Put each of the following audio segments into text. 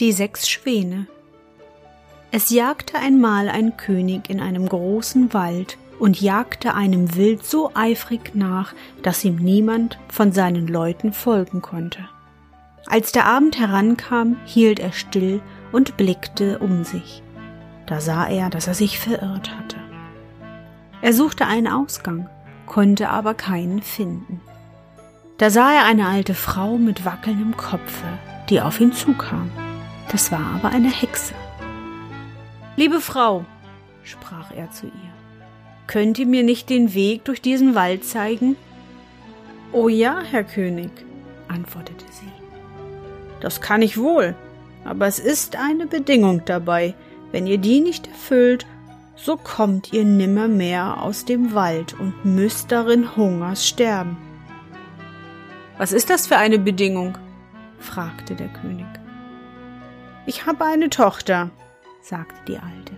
Die sechs Schwäne. Es jagte einmal ein König in einem großen Wald und jagte einem Wild so eifrig nach, dass ihm niemand von seinen Leuten folgen konnte. Als der Abend herankam, hielt er still und blickte um sich. Da sah er, dass er sich verirrt hatte. Er suchte einen Ausgang, konnte aber keinen finden. Da sah er eine alte Frau mit wackelndem Kopfe, die auf ihn zukam. Das war aber eine Hexe. Liebe Frau, sprach er zu ihr, könnt ihr mir nicht den Weg durch diesen Wald zeigen? Oh ja, Herr König, antwortete sie. Das kann ich wohl, aber es ist eine Bedingung dabei. Wenn ihr die nicht erfüllt, so kommt ihr nimmermehr aus dem Wald und müsst darin Hungers sterben. Was ist das für eine Bedingung? fragte der König. Ich habe eine Tochter, sagte die Alte.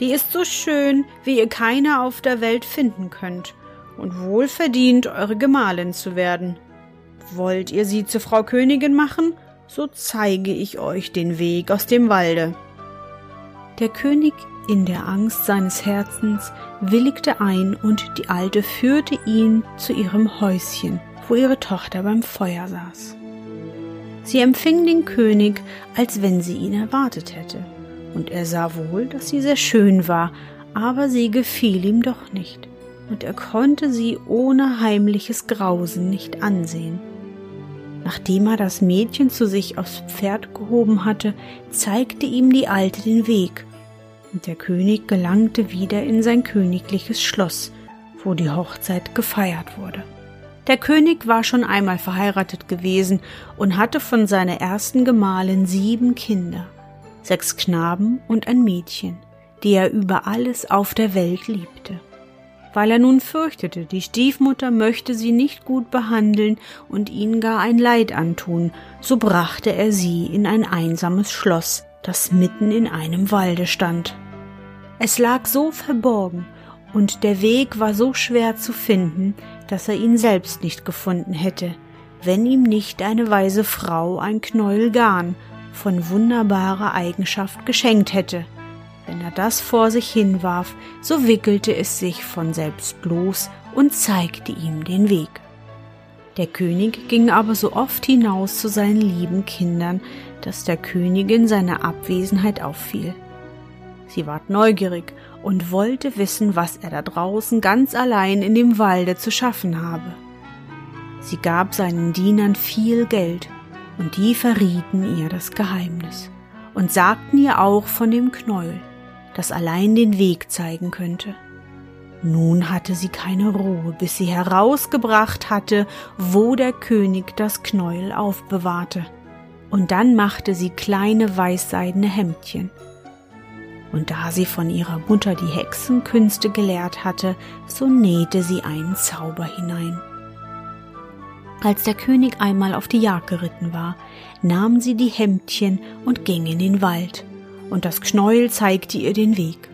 Die ist so schön, wie ihr keine auf der Welt finden könnt, und wohl verdient, eure Gemahlin zu werden. Wollt ihr sie zur Frau Königin machen, so zeige ich euch den Weg aus dem Walde. Der König in der Angst seines Herzens willigte ein und die Alte führte ihn zu ihrem Häuschen, wo ihre Tochter beim Feuer saß. Sie empfing den König, als wenn sie ihn erwartet hätte, und er sah wohl, dass sie sehr schön war, aber sie gefiel ihm doch nicht, und er konnte sie ohne heimliches Grausen nicht ansehen. Nachdem er das Mädchen zu sich aufs Pferd gehoben hatte, zeigte ihm die Alte den Weg, und der König gelangte wieder in sein königliches Schloss, wo die Hochzeit gefeiert wurde. Der König war schon einmal verheiratet gewesen und hatte von seiner ersten Gemahlin sieben Kinder, sechs Knaben und ein Mädchen, die er über alles auf der Welt liebte. Weil er nun fürchtete, die Stiefmutter möchte sie nicht gut behandeln und ihnen gar ein Leid antun, so brachte er sie in ein einsames Schloss, das mitten in einem Walde stand. Es lag so verborgen und der Weg war so schwer zu finden, dass er ihn selbst nicht gefunden hätte, wenn ihm nicht eine weise Frau ein Knäuel Garn von wunderbarer Eigenschaft geschenkt hätte. Wenn er das vor sich hinwarf, so wickelte es sich von selbst los und zeigte ihm den Weg. Der König ging aber so oft hinaus zu seinen lieben Kindern, dass der Königin seine Abwesenheit auffiel. Sie ward neugierig und wollte wissen, was er da draußen ganz allein in dem Walde zu schaffen habe. Sie gab seinen Dienern viel Geld, und die verrieten ihr das Geheimnis und sagten ihr auch von dem Knäuel, das allein den Weg zeigen könnte. Nun hatte sie keine Ruhe, bis sie herausgebracht hatte, wo der König das Knäuel aufbewahrte. Und dann machte sie kleine weißseidene Hemdchen und da sie von ihrer Mutter die Hexenkünste gelehrt hatte, so nähte sie einen Zauber hinein. Als der König einmal auf die Jagd geritten war, nahm sie die Hemdchen und ging in den Wald, und das Knäuel zeigte ihr den Weg.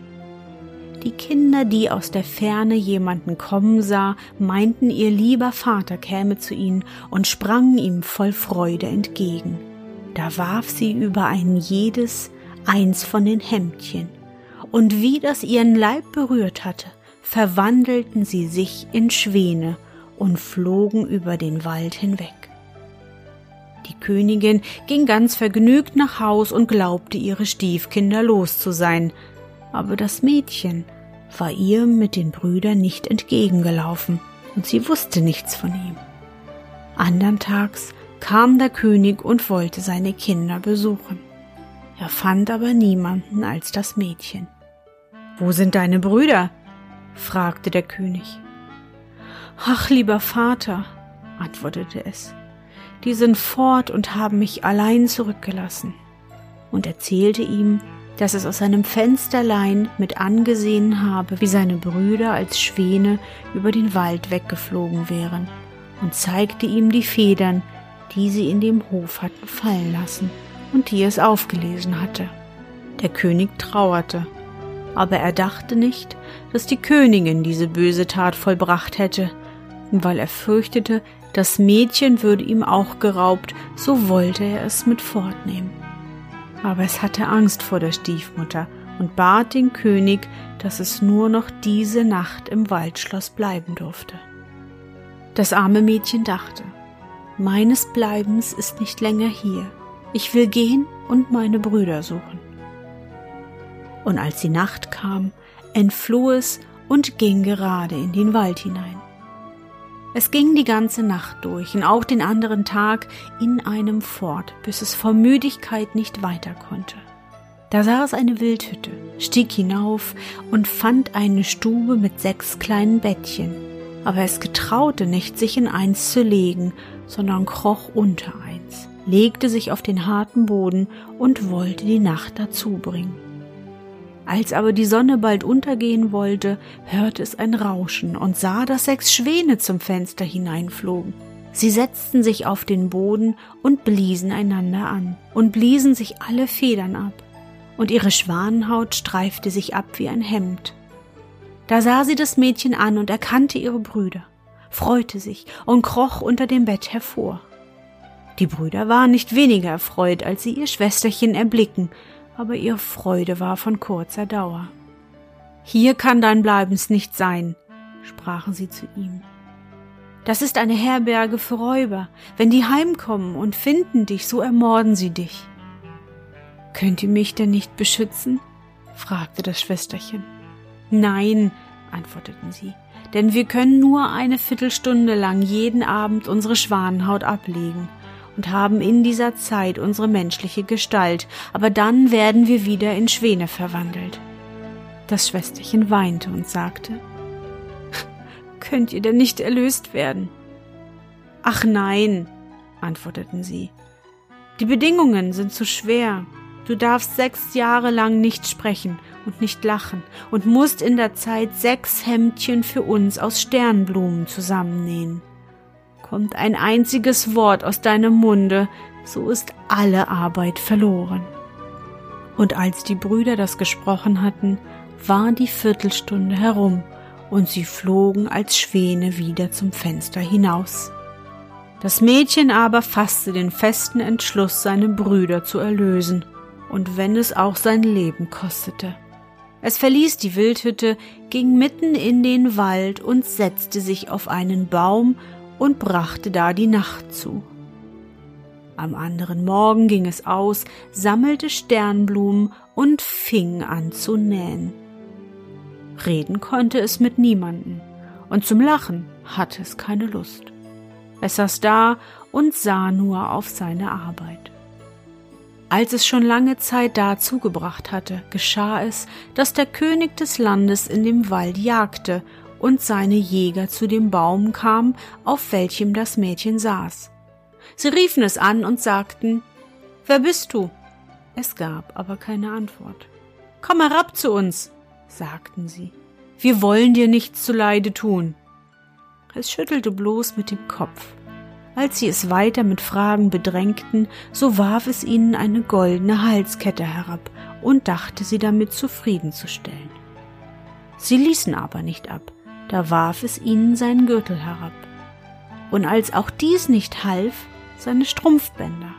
Die Kinder, die aus der Ferne jemanden kommen sah, meinten, ihr lieber Vater käme zu ihnen und sprangen ihm voll Freude entgegen. Da warf sie über ein jedes eins von den Hemdchen, und wie das ihren Leib berührt hatte, verwandelten sie sich in Schwäne und flogen über den Wald hinweg. Die Königin ging ganz vergnügt nach Haus und glaubte, ihre Stiefkinder los zu sein, aber das Mädchen war ihr mit den Brüdern nicht entgegengelaufen und sie wusste nichts von ihm. Andern Tags kam der König und wollte seine Kinder besuchen. Er fand aber niemanden als das Mädchen. Wo sind deine Brüder? fragte der König. Ach, lieber Vater, antwortete es, die sind fort und haben mich allein zurückgelassen, und erzählte ihm, dass es aus seinem Fensterlein mit angesehen habe, wie seine Brüder als Schwäne über den Wald weggeflogen wären, und zeigte ihm die Federn, die sie in dem Hof hatten fallen lassen und die es aufgelesen hatte. Der König trauerte, aber er dachte nicht, dass die Königin diese böse Tat vollbracht hätte, und weil er fürchtete, das Mädchen würde ihm auch geraubt, so wollte er es mit fortnehmen. Aber es hatte Angst vor der Stiefmutter und bat den König, dass es nur noch diese Nacht im Waldschloss bleiben durfte. Das arme Mädchen dachte, meines Bleibens ist nicht länger hier. Ich will gehen und meine Brüder suchen. Und als die Nacht kam, entfloh es und ging gerade in den Wald hinein. Es ging die ganze Nacht durch und auch den anderen Tag in einem fort, bis es vor Müdigkeit nicht weiter konnte. Da sah es eine Wildhütte, stieg hinauf und fand eine Stube mit sechs kleinen Bettchen, aber es getraute nicht, sich in eins zu legen, sondern kroch unter eins, legte sich auf den harten Boden und wollte die Nacht dazu bringen. Als aber die Sonne bald untergehen wollte, hörte es ein Rauschen und sah, dass sechs Schwäne zum Fenster hineinflogen. Sie setzten sich auf den Boden und bliesen einander an und bliesen sich alle Federn ab, und ihre Schwanenhaut streifte sich ab wie ein Hemd. Da sah sie das Mädchen an und erkannte ihre Brüder freute sich und kroch unter dem Bett hervor. Die Brüder waren nicht weniger erfreut, als sie ihr Schwesterchen erblicken, aber ihre Freude war von kurzer Dauer. Hier kann dein Bleibens nicht sein, sprachen sie zu ihm. Das ist eine Herberge für Räuber. Wenn die heimkommen und finden dich, so ermorden sie dich. Könnt ihr mich denn nicht beschützen? fragte das Schwesterchen. Nein, antworteten sie, denn wir können nur eine Viertelstunde lang jeden Abend unsere Schwanenhaut ablegen und haben in dieser Zeit unsere menschliche Gestalt, aber dann werden wir wieder in Schwäne verwandelt. Das Schwesterchen weinte und sagte, Könnt ihr denn nicht erlöst werden? Ach nein, antworteten sie, die Bedingungen sind zu schwer. Du darfst sechs Jahre lang nicht sprechen und nicht lachen und musst in der Zeit sechs Hemdchen für uns aus Sternblumen zusammennähen. Kommt ein einziges Wort aus deinem Munde, so ist alle Arbeit verloren. Und als die Brüder das gesprochen hatten, war die Viertelstunde herum, und sie flogen als Schwäne wieder zum Fenster hinaus. Das Mädchen aber fasste den festen Entschluss, seine Brüder zu erlösen, und wenn es auch sein Leben kostete. Es verließ die Wildhütte, ging mitten in den Wald und setzte sich auf einen Baum und brachte da die Nacht zu. Am anderen Morgen ging es aus, sammelte Sternblumen und fing an zu nähen. Reden konnte es mit niemanden, und zum Lachen hatte es keine Lust. Es saß da und sah nur auf seine Arbeit. Als es schon lange Zeit da zugebracht hatte, geschah es, dass der König des Landes in dem Wald jagte und seine Jäger zu dem Baum kamen, auf welchem das Mädchen saß. Sie riefen es an und sagten, Wer bist du? Es gab aber keine Antwort. Komm herab zu uns, sagten sie. Wir wollen dir nichts zuleide tun. Es schüttelte bloß mit dem Kopf. Als sie es weiter mit Fragen bedrängten, so warf es ihnen eine goldene Halskette herab und dachte sie damit zufriedenzustellen. Sie ließen aber nicht ab, da warf es ihnen seinen Gürtel herab. Und als auch dies nicht half, seine Strumpfbänder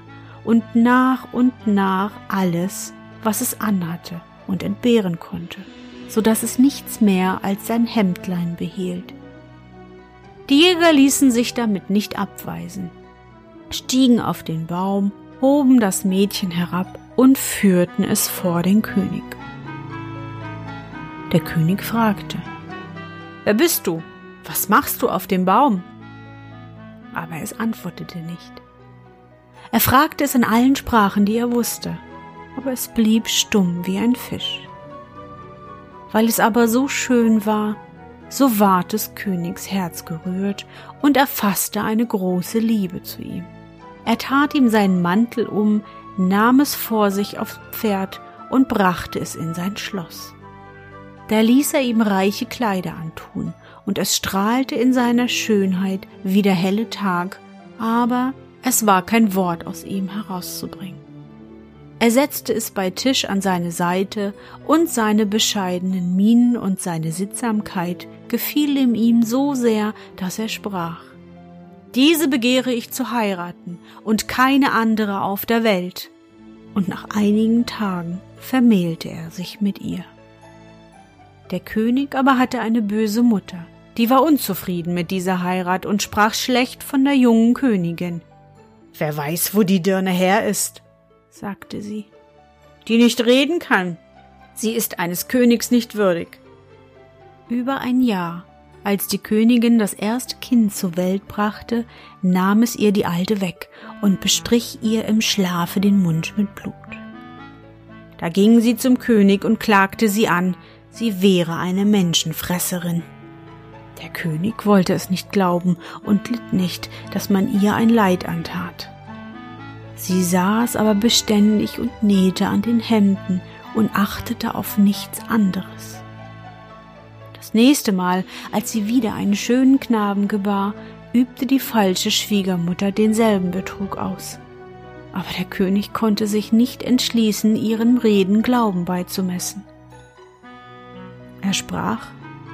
und nach und nach alles, was es anhatte und entbehren konnte, so dass es nichts mehr als sein Hemdlein behielt. Die Jäger ließen sich damit nicht abweisen, stiegen auf den Baum, hoben das Mädchen herab und führten es vor den König. Der König fragte, Wer bist du? Was machst du auf dem Baum? Aber es antwortete nicht. Er fragte es in allen Sprachen, die er wusste, aber es blieb stumm wie ein Fisch. Weil es aber so schön war, so ward des Königs Herz gerührt und er fasste eine große Liebe zu ihm. Er tat ihm seinen Mantel um, nahm es vor sich aufs Pferd und brachte es in sein Schloss. Da ließ er ihm reiche Kleider antun, und es strahlte in seiner Schönheit wie der helle Tag, aber es war kein Wort aus ihm herauszubringen. Er setzte es bei Tisch an seine Seite, und seine bescheidenen Mienen und seine Sittsamkeit gefielen ihm so sehr, dass er sprach Diese begehre ich zu heiraten und keine andere auf der Welt. Und nach einigen Tagen vermählte er sich mit ihr. Der König aber hatte eine böse Mutter, die war unzufrieden mit dieser Heirat und sprach schlecht von der jungen Königin. Wer weiß, wo die Dirne her ist, sagte sie, die nicht reden kann. Sie ist eines Königs nicht würdig. Über ein Jahr, als die Königin das erste Kind zur Welt brachte, nahm es ihr die Alte weg und bestrich ihr im Schlafe den Mund mit Blut. Da ging sie zum König und klagte sie an, sie wäre eine Menschenfresserin. Der König wollte es nicht glauben und litt nicht, dass man ihr ein Leid antat. Sie saß aber beständig und nähte an den Hemden und achtete auf nichts anderes. Das nächste Mal, als sie wieder einen schönen Knaben gebar, übte die falsche Schwiegermutter denselben Betrug aus. Aber der König konnte sich nicht entschließen, ihren Reden Glauben beizumessen. Er sprach,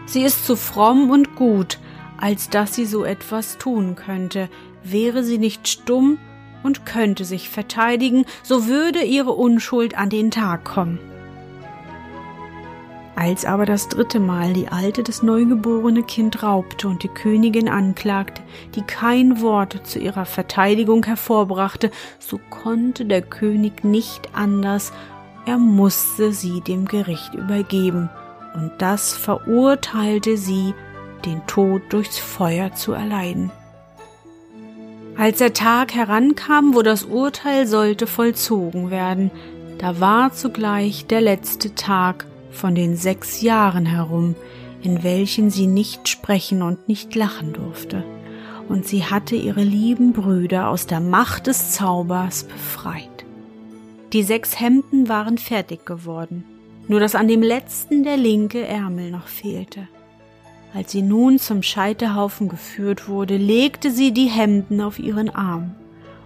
sie ist zu fromm und gut, als dass sie so etwas tun könnte, wäre sie nicht stumm und könnte sich verteidigen, so würde ihre Unschuld an den Tag kommen. Als aber das dritte Mal die Alte das neugeborene Kind raubte und die Königin anklagte, die kein Wort zu ihrer Verteidigung hervorbrachte, so konnte der König nicht anders, er musste sie dem Gericht übergeben, und das verurteilte sie, den Tod durchs Feuer zu erleiden. Als der Tag herankam, wo das Urteil sollte vollzogen werden, da war zugleich der letzte Tag von den sechs Jahren herum, in welchen sie nicht sprechen und nicht lachen durfte, und sie hatte ihre lieben Brüder aus der Macht des Zaubers befreit. Die sechs Hemden waren fertig geworden, nur dass an dem letzten der linke Ärmel noch fehlte. Als sie nun zum Scheiterhaufen geführt wurde, legte sie die Hemden auf ihren Arm,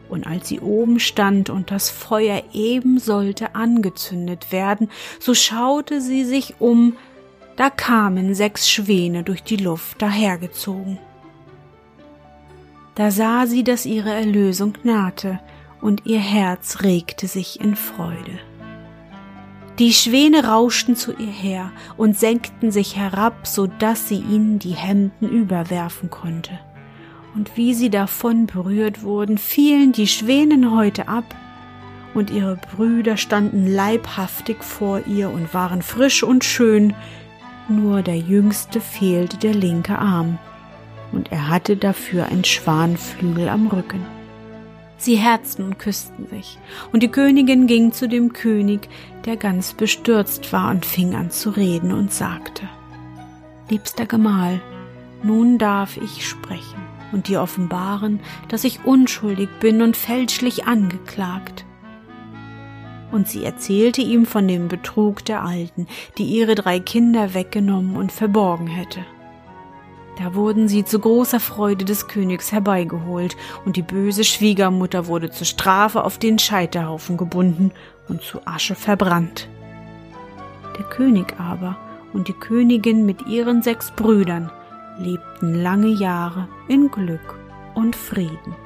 und als sie oben stand und das Feuer eben sollte angezündet werden, so schaute sie sich um, da kamen sechs Schwäne durch die Luft dahergezogen. Da sah sie, dass ihre Erlösung nahte, und ihr Herz regte sich in Freude. Die Schwäne rauschten zu ihr her und senkten sich herab, so dass sie ihnen die Hemden überwerfen konnte. Und wie sie davon berührt wurden, fielen die Schwänenhäute ab, und ihre Brüder standen leibhaftig vor ihr und waren frisch und schön, nur der jüngste fehlte der linke Arm, und er hatte dafür ein Schwanflügel am Rücken. Sie herzten und küssten sich, und die Königin ging zu dem König, der ganz bestürzt war und fing an zu reden und sagte Liebster Gemahl, nun darf ich sprechen und dir offenbaren, dass ich unschuldig bin und fälschlich angeklagt. Und sie erzählte ihm von dem Betrug der Alten, die ihre drei Kinder weggenommen und verborgen hätte. Da wurden sie zu großer Freude des Königs herbeigeholt, und die böse Schwiegermutter wurde zur Strafe auf den Scheiterhaufen gebunden und zu Asche verbrannt. Der König aber und die Königin mit ihren sechs Brüdern lebten lange Jahre in Glück und Frieden.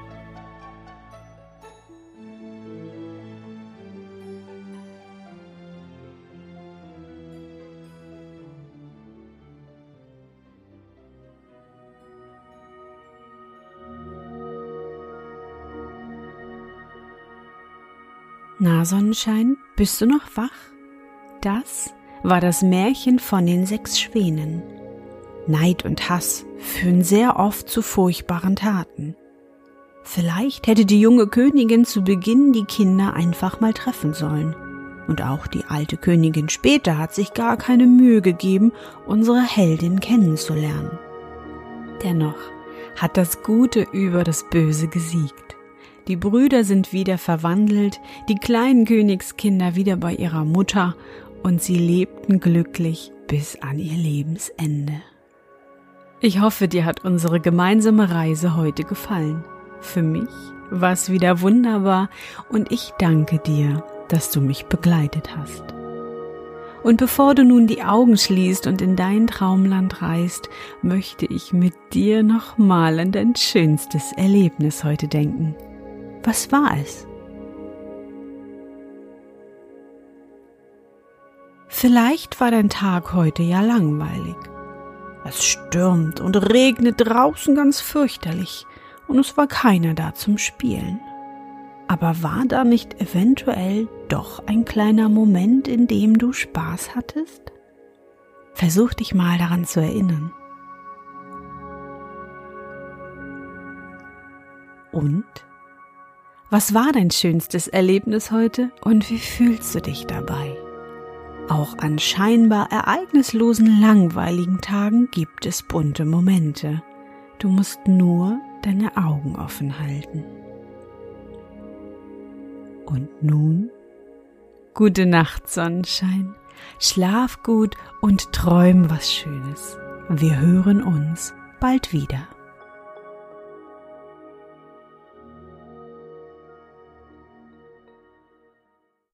Na, Sonnenschein, bist du noch wach? Das war das Märchen von den sechs Schwänen. Neid und Hass führen sehr oft zu furchtbaren Taten. Vielleicht hätte die junge Königin zu Beginn die Kinder einfach mal treffen sollen. Und auch die alte Königin später hat sich gar keine Mühe gegeben, unsere Heldin kennenzulernen. Dennoch hat das Gute über das Böse gesiegt. Die Brüder sind wieder verwandelt, die kleinen Königskinder wieder bei ihrer Mutter und sie lebten glücklich bis an ihr Lebensende. Ich hoffe, dir hat unsere gemeinsame Reise heute gefallen. Für mich war es wieder wunderbar und ich danke dir, dass du mich begleitet hast. Und bevor du nun die Augen schließt und in dein Traumland reist, möchte ich mit dir nochmal an dein schönstes Erlebnis heute denken. Was war es? Vielleicht war dein Tag heute ja langweilig. Es stürmt und regnet draußen ganz fürchterlich und es war keiner da zum Spielen. Aber war da nicht eventuell doch ein kleiner Moment, in dem du Spaß hattest? Versuch dich mal daran zu erinnern. Und? Was war dein schönstes Erlebnis heute und wie fühlst du dich dabei? Auch an scheinbar ereignislosen, langweiligen Tagen gibt es bunte Momente. Du musst nur deine Augen offen halten. Und nun, gute Nacht, Sonnenschein, schlaf gut und träum was Schönes. Wir hören uns bald wieder.